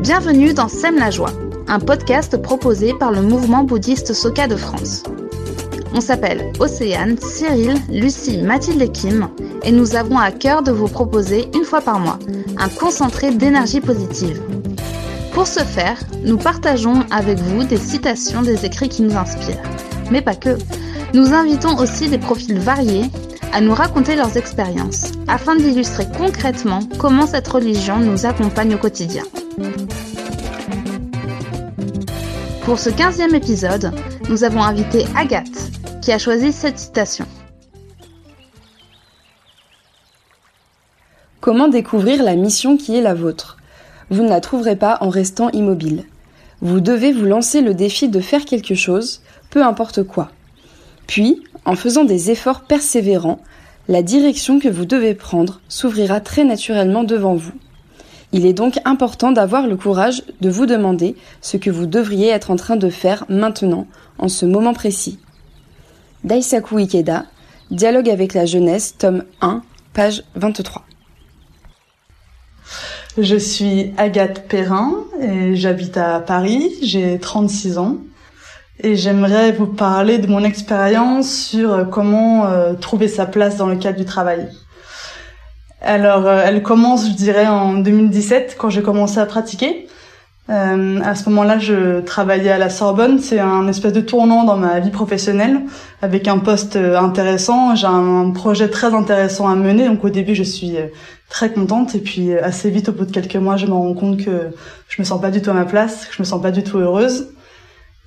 Bienvenue dans Sème la joie, un podcast proposé par le mouvement bouddhiste Soka de France. On s'appelle Océane, Cyril, Lucie, Mathilde et Kim, et nous avons à cœur de vous proposer une fois par mois un concentré d'énergie positive. Pour ce faire, nous partageons avec vous des citations des écrits qui nous inspirent. Mais pas que. Nous invitons aussi des profils variés à nous raconter leurs expériences, afin d'illustrer concrètement comment cette religion nous accompagne au quotidien. Pour ce 15e épisode, nous avons invité Agathe, qui a choisi cette citation. Comment découvrir la mission qui est la vôtre? Vous ne la trouverez pas en restant immobile. Vous devez vous lancer le défi de faire quelque chose, peu importe quoi. Puis, en faisant des efforts persévérants, la direction que vous devez prendre s'ouvrira très naturellement devant vous. Il est donc important d'avoir le courage de vous demander ce que vous devriez être en train de faire maintenant, en ce moment précis. Daisaku Ikeda, Dialogue avec la jeunesse, tome 1, page 23. Je suis Agathe Perrin et j'habite à Paris, j'ai 36 ans et j'aimerais vous parler de mon expérience sur euh, comment euh, trouver sa place dans le cadre du travail. Alors, euh, elle commence, je dirais, en 2017 quand j'ai commencé à pratiquer. à ce moment-là, je travaillais à la Sorbonne. C'est un espèce de tournant dans ma vie professionnelle, avec un poste intéressant. J'ai un projet très intéressant à mener. Donc, au début, je suis très contente. Et puis, assez vite, au bout de quelques mois, je me rends compte que je me sens pas du tout à ma place, que je me sens pas du tout heureuse.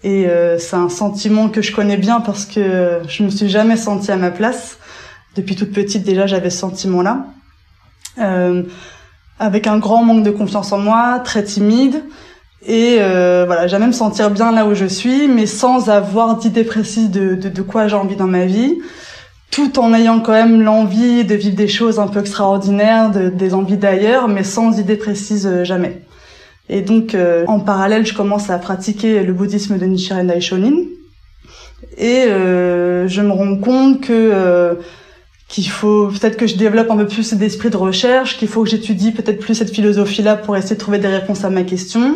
Et euh, c'est un sentiment que je connais bien parce que je me suis jamais sentie à ma place. Depuis toute petite déjà, j'avais ce sentiment-là. Euh, avec un grand manque de confiance en moi, très timide. Et euh, voilà, j'aime me sentir bien là où je suis, mais sans avoir d'idée précise de, de, de quoi j'ai envie dans ma vie, tout en ayant quand même l'envie de vivre des choses un peu extraordinaires, de, des envies d'ailleurs, mais sans idée précise euh, jamais. Et donc, euh, en parallèle, je commence à pratiquer le bouddhisme de Nichiren Daishonin. Et euh, je me rends compte que euh, qu'il faut peut-être que je développe un peu plus d'esprit de recherche, qu'il faut que j'étudie peut-être plus cette philosophie-là pour essayer de trouver des réponses à ma question.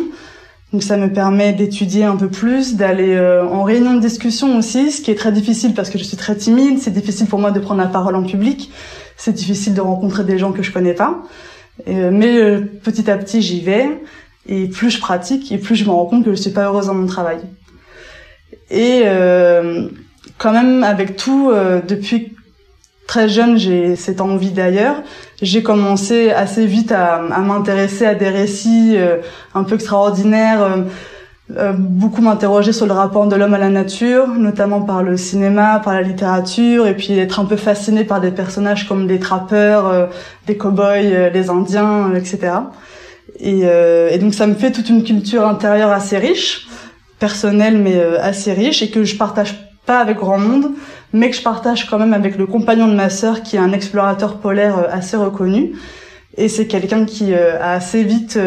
Donc ça me permet d'étudier un peu plus, d'aller en réunion de discussion aussi, ce qui est très difficile parce que je suis très timide, c'est difficile pour moi de prendre la parole en public, c'est difficile de rencontrer des gens que je connais pas. mais petit à petit j'y vais. Et plus je pratique, et plus je me rends compte que je suis pas heureuse dans mon travail. Et euh, quand même, avec tout, euh, depuis très jeune, j'ai cette envie d'ailleurs. J'ai commencé assez vite à, à m'intéresser à des récits euh, un peu extraordinaires, euh, euh, beaucoup m'interroger sur le rapport de l'homme à la nature, notamment par le cinéma, par la littérature, et puis être un peu fasciné par des personnages comme des trappeurs, des cow-boys, les Indiens, etc. Et, euh, et, donc ça me fait toute une culture intérieure assez riche, personnelle mais euh, assez riche, et que je partage pas avec grand monde, mais que je partage quand même avec le compagnon de ma sœur qui est un explorateur polaire euh, assez reconnu. Et c'est quelqu'un qui a assez vite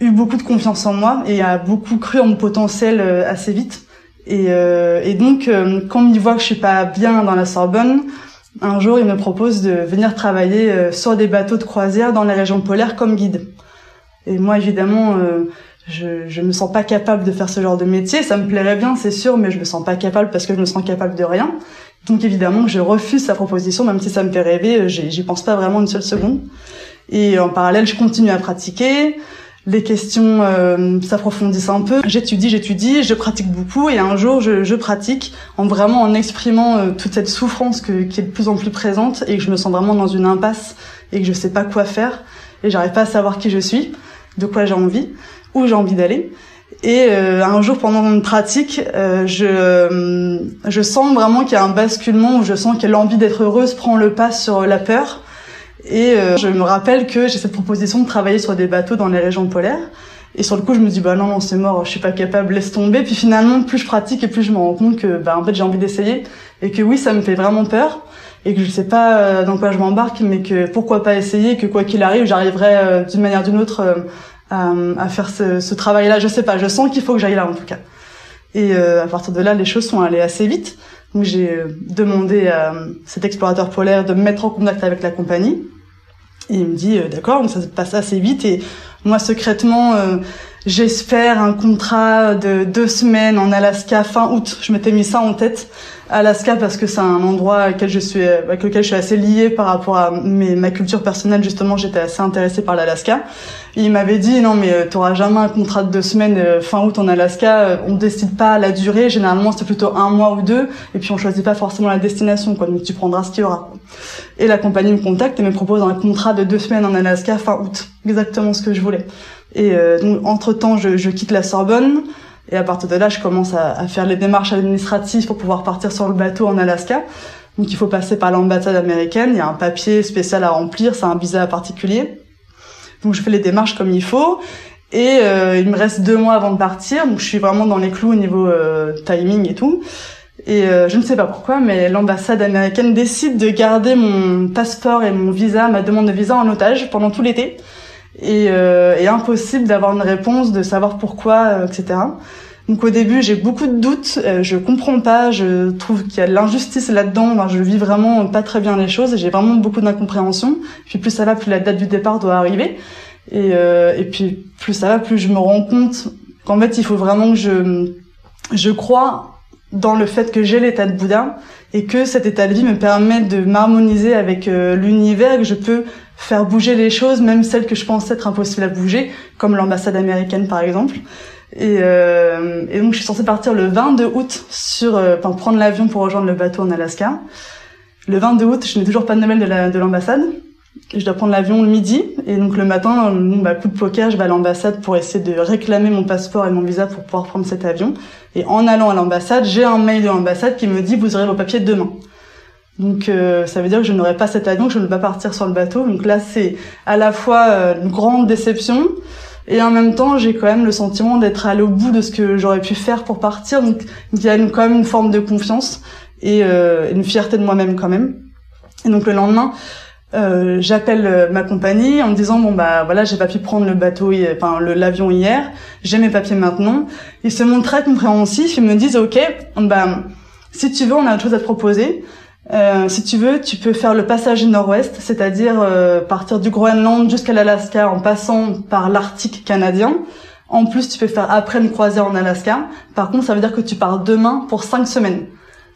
eu beaucoup de confiance en moi et a beaucoup cru en mon potentiel assez vite. Et, et donc, quand il voit que je suis pas bien dans la Sorbonne, un jour, il me propose de venir travailler euh, sur des bateaux de croisière dans les régions polaires comme guide. Et moi, évidemment, euh, je, je me sens pas capable de faire ce genre de métier. Ça me plairait bien, c'est sûr, mais je me sens pas capable parce que je me sens capable de rien. Donc évidemment, je refuse sa proposition, même si ça me fait rêver. Euh, j'y pense pas vraiment une seule seconde. Et en parallèle, je continue à pratiquer les questions euh, s'approfondissent un peu. J'étudie, j'étudie, je pratique beaucoup et un jour je, je pratique en vraiment en exprimant euh, toute cette souffrance que, qui est de plus en plus présente et que je me sens vraiment dans une impasse et que je sais pas quoi faire et j'arrive pas à savoir qui je suis, de quoi j'ai envie, où j'ai envie d'aller. Et euh, un jour pendant une pratique, euh, je, je sens vraiment qu'il y a un basculement où je sens que l'envie d'être heureuse prend le pas sur la peur et euh, je me rappelle que j'ai cette proposition de travailler sur des bateaux dans les régions polaires. Et sur le coup, je me dis bah non non c'est mort, je suis pas capable, laisse tomber. Puis finalement, plus je pratique et plus je me rends compte que bah en fait j'ai envie d'essayer et que oui ça me fait vraiment peur et que je sais pas euh, dans quoi je m'embarque, mais que pourquoi pas essayer, que quoi qu'il arrive, j'arriverai euh, d'une manière ou d'une autre à, à, faire ce, ce travail-là. Je sais pas, je sens qu'il faut que j'aille là en tout cas. Et à partir de là, les choses sont allées assez vite. Donc j'ai demandé à cet explorateur polaire de me mettre en contact avec la compagnie. Il me dit d'accord, donc ça se passe assez vite et moi secrètement j'espère un contrat de deux semaines en Alaska fin août. Je m'étais mis ça en tête. Alaska parce que c'est un endroit auquel je suis, avec lequel je suis assez liée par rapport à ma culture personnelle. Justement, j'étais assez intéressée par l'Alaska. Il m'avait dit non mais euh, t'auras jamais un contrat de deux semaines euh, fin août en Alaska. Euh, on décide pas la durée. Généralement, c'est plutôt un mois ou deux. Et puis on choisit pas forcément la destination. Quoi. Donc tu prendras ce qu'il y aura. Et la compagnie me contacte et me propose un contrat de deux semaines en Alaska fin août. Exactement ce que je voulais. Et donc entre temps, je, je quitte la Sorbonne. Et à partir de là, je commence à, faire les démarches administratives pour pouvoir partir sur le bateau en Alaska. Donc il faut passer par l'ambassade américaine, il y a un papier spécial à remplir, c'est un visa particulier. Donc je fais les démarches comme il faut. Et euh, il me reste deux mois avant de partir, donc je suis vraiment dans les clous au niveau euh, timing et tout. Et euh, je ne sais pas pourquoi, mais l'ambassade américaine décide de garder mon passeport et mon visa, ma demande de visa en otage pendant tout l'été et, euh, et impossible d'avoir une réponse, de savoir pourquoi, euh, etc. Donc au début, j'ai beaucoup de doutes, euh, je comprends pas, je trouve qu'il y a de l'injustice là-dedans, enfin, je vis vraiment pas très bien les choses, j'ai vraiment beaucoup d'incompréhension. Puis plus ça va, plus la date du départ doit arriver. Et, euh, et puis plus ça va, plus je me rends compte qu'en fait, il faut vraiment que je, je crois dans le fait que j'ai l'état de Bouddha et que cet état de vie me permet de m'harmoniser avec euh, l'univers, que je peux faire bouger les choses, même celles que je pensais être impossibles à bouger, comme l'ambassade américaine par exemple. Et, euh, et, donc je suis censée partir le 22 août sur, euh, enfin prendre l'avion pour rejoindre le bateau en Alaska. Le 22 août, je n'ai toujours pas de nouvelles de l'ambassade. De je dois prendre l'avion le midi et donc le matin, bah, coup de poker, je vais à l'ambassade pour essayer de réclamer mon passeport et mon visa pour pouvoir prendre cet avion. Et en allant à l'ambassade, j'ai un mail de l'ambassade qui me dit vous aurez vos papiers demain. Donc euh, ça veut dire que je n'aurai pas cet avion, que je ne vais pas partir sur le bateau. Donc là c'est à la fois euh, une grande déception et en même temps j'ai quand même le sentiment d'être allé au bout de ce que j'aurais pu faire pour partir. Donc il y a quand même une forme de confiance et euh, une fierté de moi-même quand même. Et donc le lendemain, euh, j'appelle ma compagnie en me disant bon bah voilà j'ai pas pu prendre le bateau enfin l'avion hier j'ai mes papiers maintenant ils se montrent très compréhensifs ils me disent ok bah si tu veux on a autre chose à te proposer euh, si tu veux, tu peux faire le passage nord-ouest, c'est-à-dire euh, partir du Groenland jusqu'à l'Alaska en passant par l'Arctique canadien. En plus, tu peux faire après une croisière en Alaska. Par contre, ça veut dire que tu pars demain pour cinq semaines.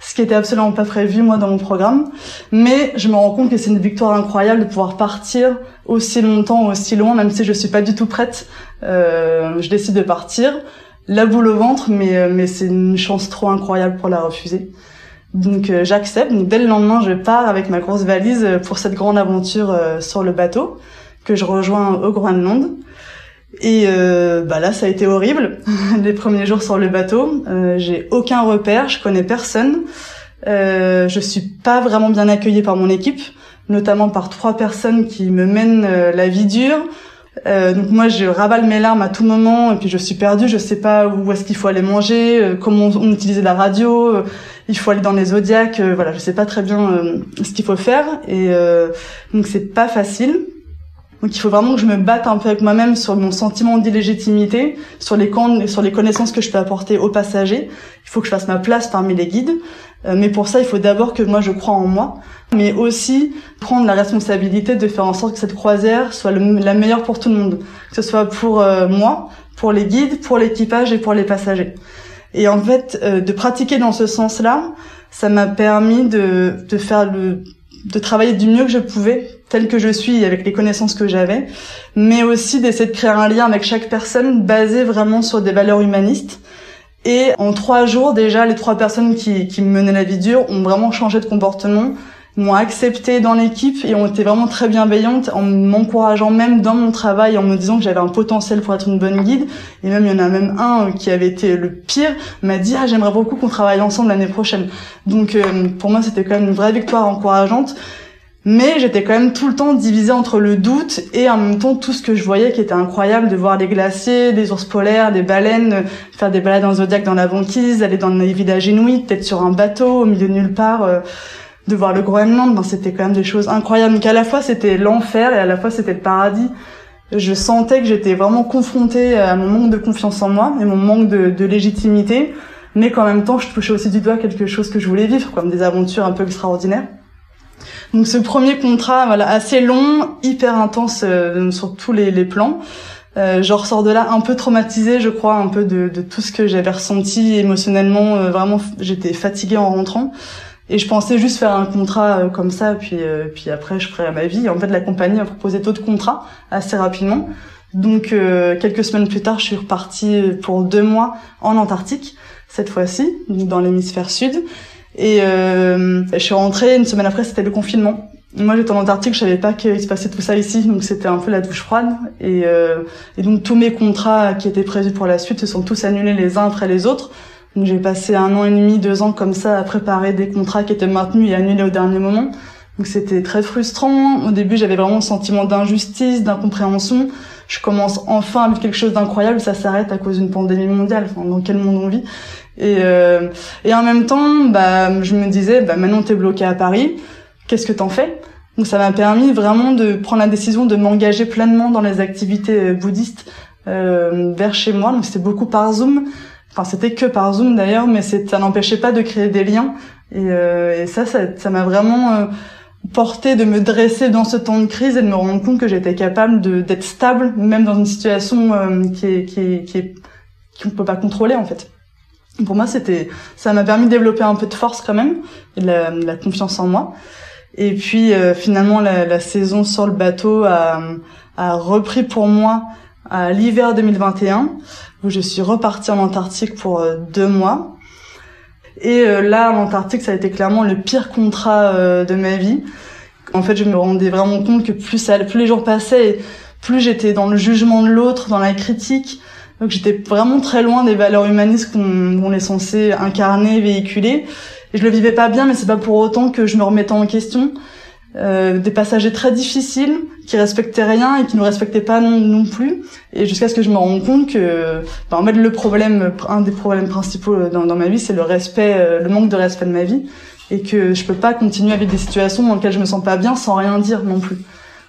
Ce qui était absolument pas prévu, moi, dans mon programme. Mais je me rends compte que c'est une victoire incroyable de pouvoir partir aussi longtemps, aussi loin, même si je suis pas du tout prête. Euh, je décide de partir. La boule au ventre, mais, mais c'est une chance trop incroyable pour la refuser. Donc euh, j'accepte. Donc dès le lendemain, je pars avec ma grosse valise euh, pour cette grande aventure euh, sur le bateau que je rejoins au Groenland. Et bah là, ça a été horrible. Les premiers jours sur le bateau, j'ai aucun repère, je connais personne. je suis pas vraiment bien accueillie par mon équipe, notamment par trois personnes qui me mènent la vie dure. donc moi, je ravale mes larmes à tout moment et puis je suis perdue. Je sais pas où est-ce qu'il faut aller manger, comment on, utilisait la radio il faut aller dans les zodiacs, euh, voilà, je sais pas très bien euh, ce qu'il faut faire et euh, donc c'est pas facile. Donc il faut vraiment que je me batte un peu avec moi-même sur mon sentiment d'illégitimité, sur les sur les connaissances que je peux apporter aux passagers. Il faut que je fasse ma place parmi les guides, mais pour ça il faut d'abord que moi je crois en moi, mais aussi prendre la responsabilité de faire en sorte que cette croisière soit la meilleure pour tout le monde, que ce soit pour moi, pour les guides, pour l'équipage et pour les passagers. Et en fait, euh, de pratiquer dans ce sens-là, ça m'a permis de, de faire le, de travailler du mieux que je pouvais, tel que je suis, avec les connaissances que j'avais, mais aussi d'essayer de créer un lien avec chaque personne basé vraiment sur des valeurs humanistes. Et en trois jours, déjà, les trois personnes qui, qui me menaient la vie dure ont vraiment changé de comportement m'ont accepté dans l'équipe et ont été vraiment très bienveillantes en m'encourageant même dans mon travail en me disant que j'avais un potentiel pour être une bonne guide. Et même il y en a même un qui avait été le pire m'a dit ah j'aimerais beaucoup qu'on travaille ensemble l'année prochaine donc euh, pour moi c'était quand même une vraie victoire encourageante. Mais j'étais quand même tout le temps divisée entre le doute et en même temps tout ce que je voyais qui était incroyable de voir les glaciers, des ours polaires, des baleines, faire des balades en zodiac dans la banquise, aller dans les villages inuits, peut-être sur un bateau au milieu de nulle part. Euh, de voir le Groenland, ben, c'était quand même des choses incroyables. Donc à la fois c'était l'enfer et à la fois c'était le paradis. Je sentais que j'étais vraiment confrontée à mon manque de confiance en moi et mon manque de, de légitimité, mais qu'en même temps je touchais aussi du doigt quelque chose que je voulais vivre, comme des aventures un peu extraordinaires. Donc ce premier contrat, voilà, assez long, hyper intense euh, sur tous les, les plans. Euh, je ressors de là un peu traumatisée, je crois, un peu de, de tout ce que j'avais ressenti émotionnellement. Euh, vraiment, j'étais fatiguée en rentrant. Et je pensais juste faire un contrat euh, comme ça, puis puis après je ferais ma vie. En fait, la compagnie a proposé d'autres contrats assez rapidement. Donc quelques semaines plus tard, je suis repartie pour deux mois en Antarctique cette fois-ci, dans l'hémisphère sud. Et euh, je suis rentrée une semaine après, c'était le confinement. Moi, j'étais en Antarctique, je savais pas qu'il se passait tout ça ici, donc c'était un peu la douche froide. Et, euh, et, donc tous mes contrats qui étaient prévus pour la suite se sont tous annulés les uns après les autres. J'ai passé un an et demi, deux ans comme ça à préparer des contrats qui étaient maintenus et annulés au dernier moment. Donc c'était très frustrant. Au début, j'avais vraiment le sentiment d'injustice, d'incompréhension. Je commence enfin à vivre quelque chose d'incroyable, ça s'arrête à cause d'une pandémie mondiale. Enfin, dans quel monde on vit et, euh, et en même temps, bah, je me disais, bah, maintenant t'es bloqué à Paris, qu'est-ce que t'en fais? Donc ça m'a permis vraiment de prendre la décision de m'engager pleinement dans les activités euh, bouddhistes euh, vers chez moi. Donc c'était beaucoup par Zoom. Enfin, c'était que par Zoom d'ailleurs, mais ça n'empêchait pas de créer des liens. Et, euh, et ça, ça m'a vraiment euh, porté de me dresser dans ce temps de crise et de me rendre compte que j'étais capable d'être stable, même dans une situation euh, qui est qui est qui est qu'on peut pas contrôler en fait. Pour moi, c'était, ça m'a permis de développer un peu de force quand même, et de la, confiance en moi. Et puis euh, finalement, la, la, saison sur le bateau a, a repris pour moi à l'hiver 2021, où je suis repartie en Antarctique pour euh, deux mois. Et euh, là, en Antarctique, ça a été clairement le pire contrat de ma vie. En fait, je me rendais vraiment compte que plus ça, plus les jours passaient, plus j'étais dans le jugement de l'autre, dans la critique, donc j'étais vraiment très loin des valeurs humanistes qu'on est censé incarner, véhiculer. Et je le vivais pas bien, mais c'est pas pour autant que je me remettais en question. Euh, des passagers très difficiles qui respectaient rien et qui ne respectaient pas non, plus. Et jusqu'à ce que je me rende compte que ben, en fait le problème un des problèmes principaux dans, dans ma vie c'est le respect euh, le manque de respect de ma vie. Et que je peux pas continuer avec des situations dans lesquelles je me sens pas bien sans rien dire non plus.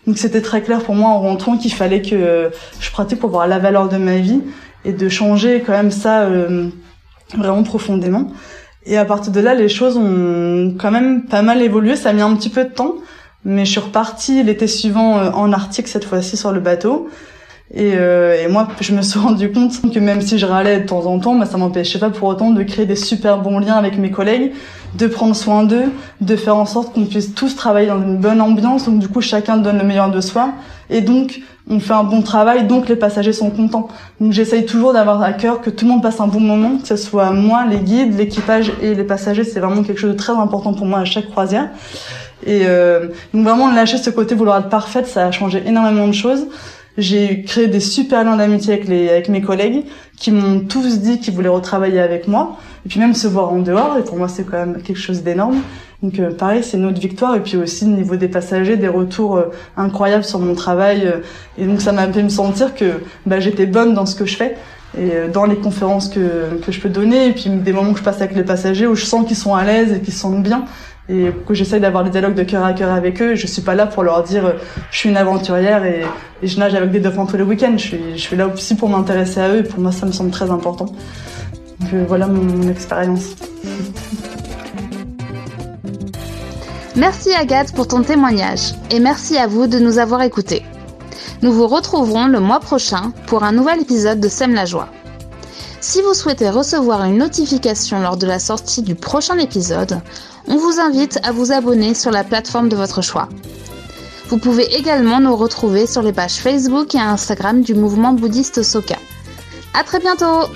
Donc c'était très clair pour moi en rentrant qu'il fallait que je pratique pour voir la valeur de ma vie et de changer quand même ça euh, vraiment profondément. Et à partir de là, les choses ont quand même pas mal évolué. Ça a mis un petit peu de temps, mais je suis repartie l'été suivant euh, en Arctique cette fois-ci sur le bateau. Et, euh, et, moi, je me suis rendu compte que même si je râlais de temps en temps, bah, ça m'empêchait pas pour autant de créer des super bons liens avec mes collègues, de prendre soin d'eux, de faire en sorte qu'on puisse tous travailler dans une bonne ambiance. Donc du coup, chacun donne le meilleur de soi. Et donc, on fait un bon travail, donc les passagers sont contents. Donc j'essaye toujours d'avoir à cœur que tout le monde passe un bon moment, que ce soit moi, les guides, l'équipage et les passagers. C'est vraiment quelque chose de très important pour moi à chaque croisière. Et euh, donc vraiment lâcher ce côté vouloir être parfaite, ça a changé énormément de choses. J'ai créé des super liens d'amitié avec, les, avec mes collègues qui m'ont tous dit qu'ils voulaient retravailler avec moi. Et puis même se voir en dehors, et pour moi c'est quand même quelque chose d'énorme. Donc euh, pareil, c'est notre victoire. Et puis aussi au niveau des passagers, des retours euh, incroyables sur mon travail. Euh, et donc ça m'a fait me sentir que bah, j'étais bonne dans ce que je fais et dans les conférences que, que je peux donner. Et puis des moments que je passe avec les passagers où je sens qu'ils sont à l'aise et qu'ils se sentent bien et que j'essaye d'avoir des dialogues de cœur à cœur avec eux. Je suis pas là pour leur dire euh, je suis une aventurière et, et je nage avec des dauphins tous les week-ends. Je suis, je suis là aussi pour m'intéresser à eux et pour moi ça me semble très important. Donc euh, voilà mon expérience. Merci Agathe pour ton témoignage et merci à vous de nous avoir écoutés. Nous vous retrouverons le mois prochain pour un nouvel épisode de Sème la joie. Si vous souhaitez recevoir une notification lors de la sortie du prochain épisode, on vous invite à vous abonner sur la plateforme de votre choix. Vous pouvez également nous retrouver sur les pages Facebook et Instagram du mouvement bouddhiste Soka. À très bientôt!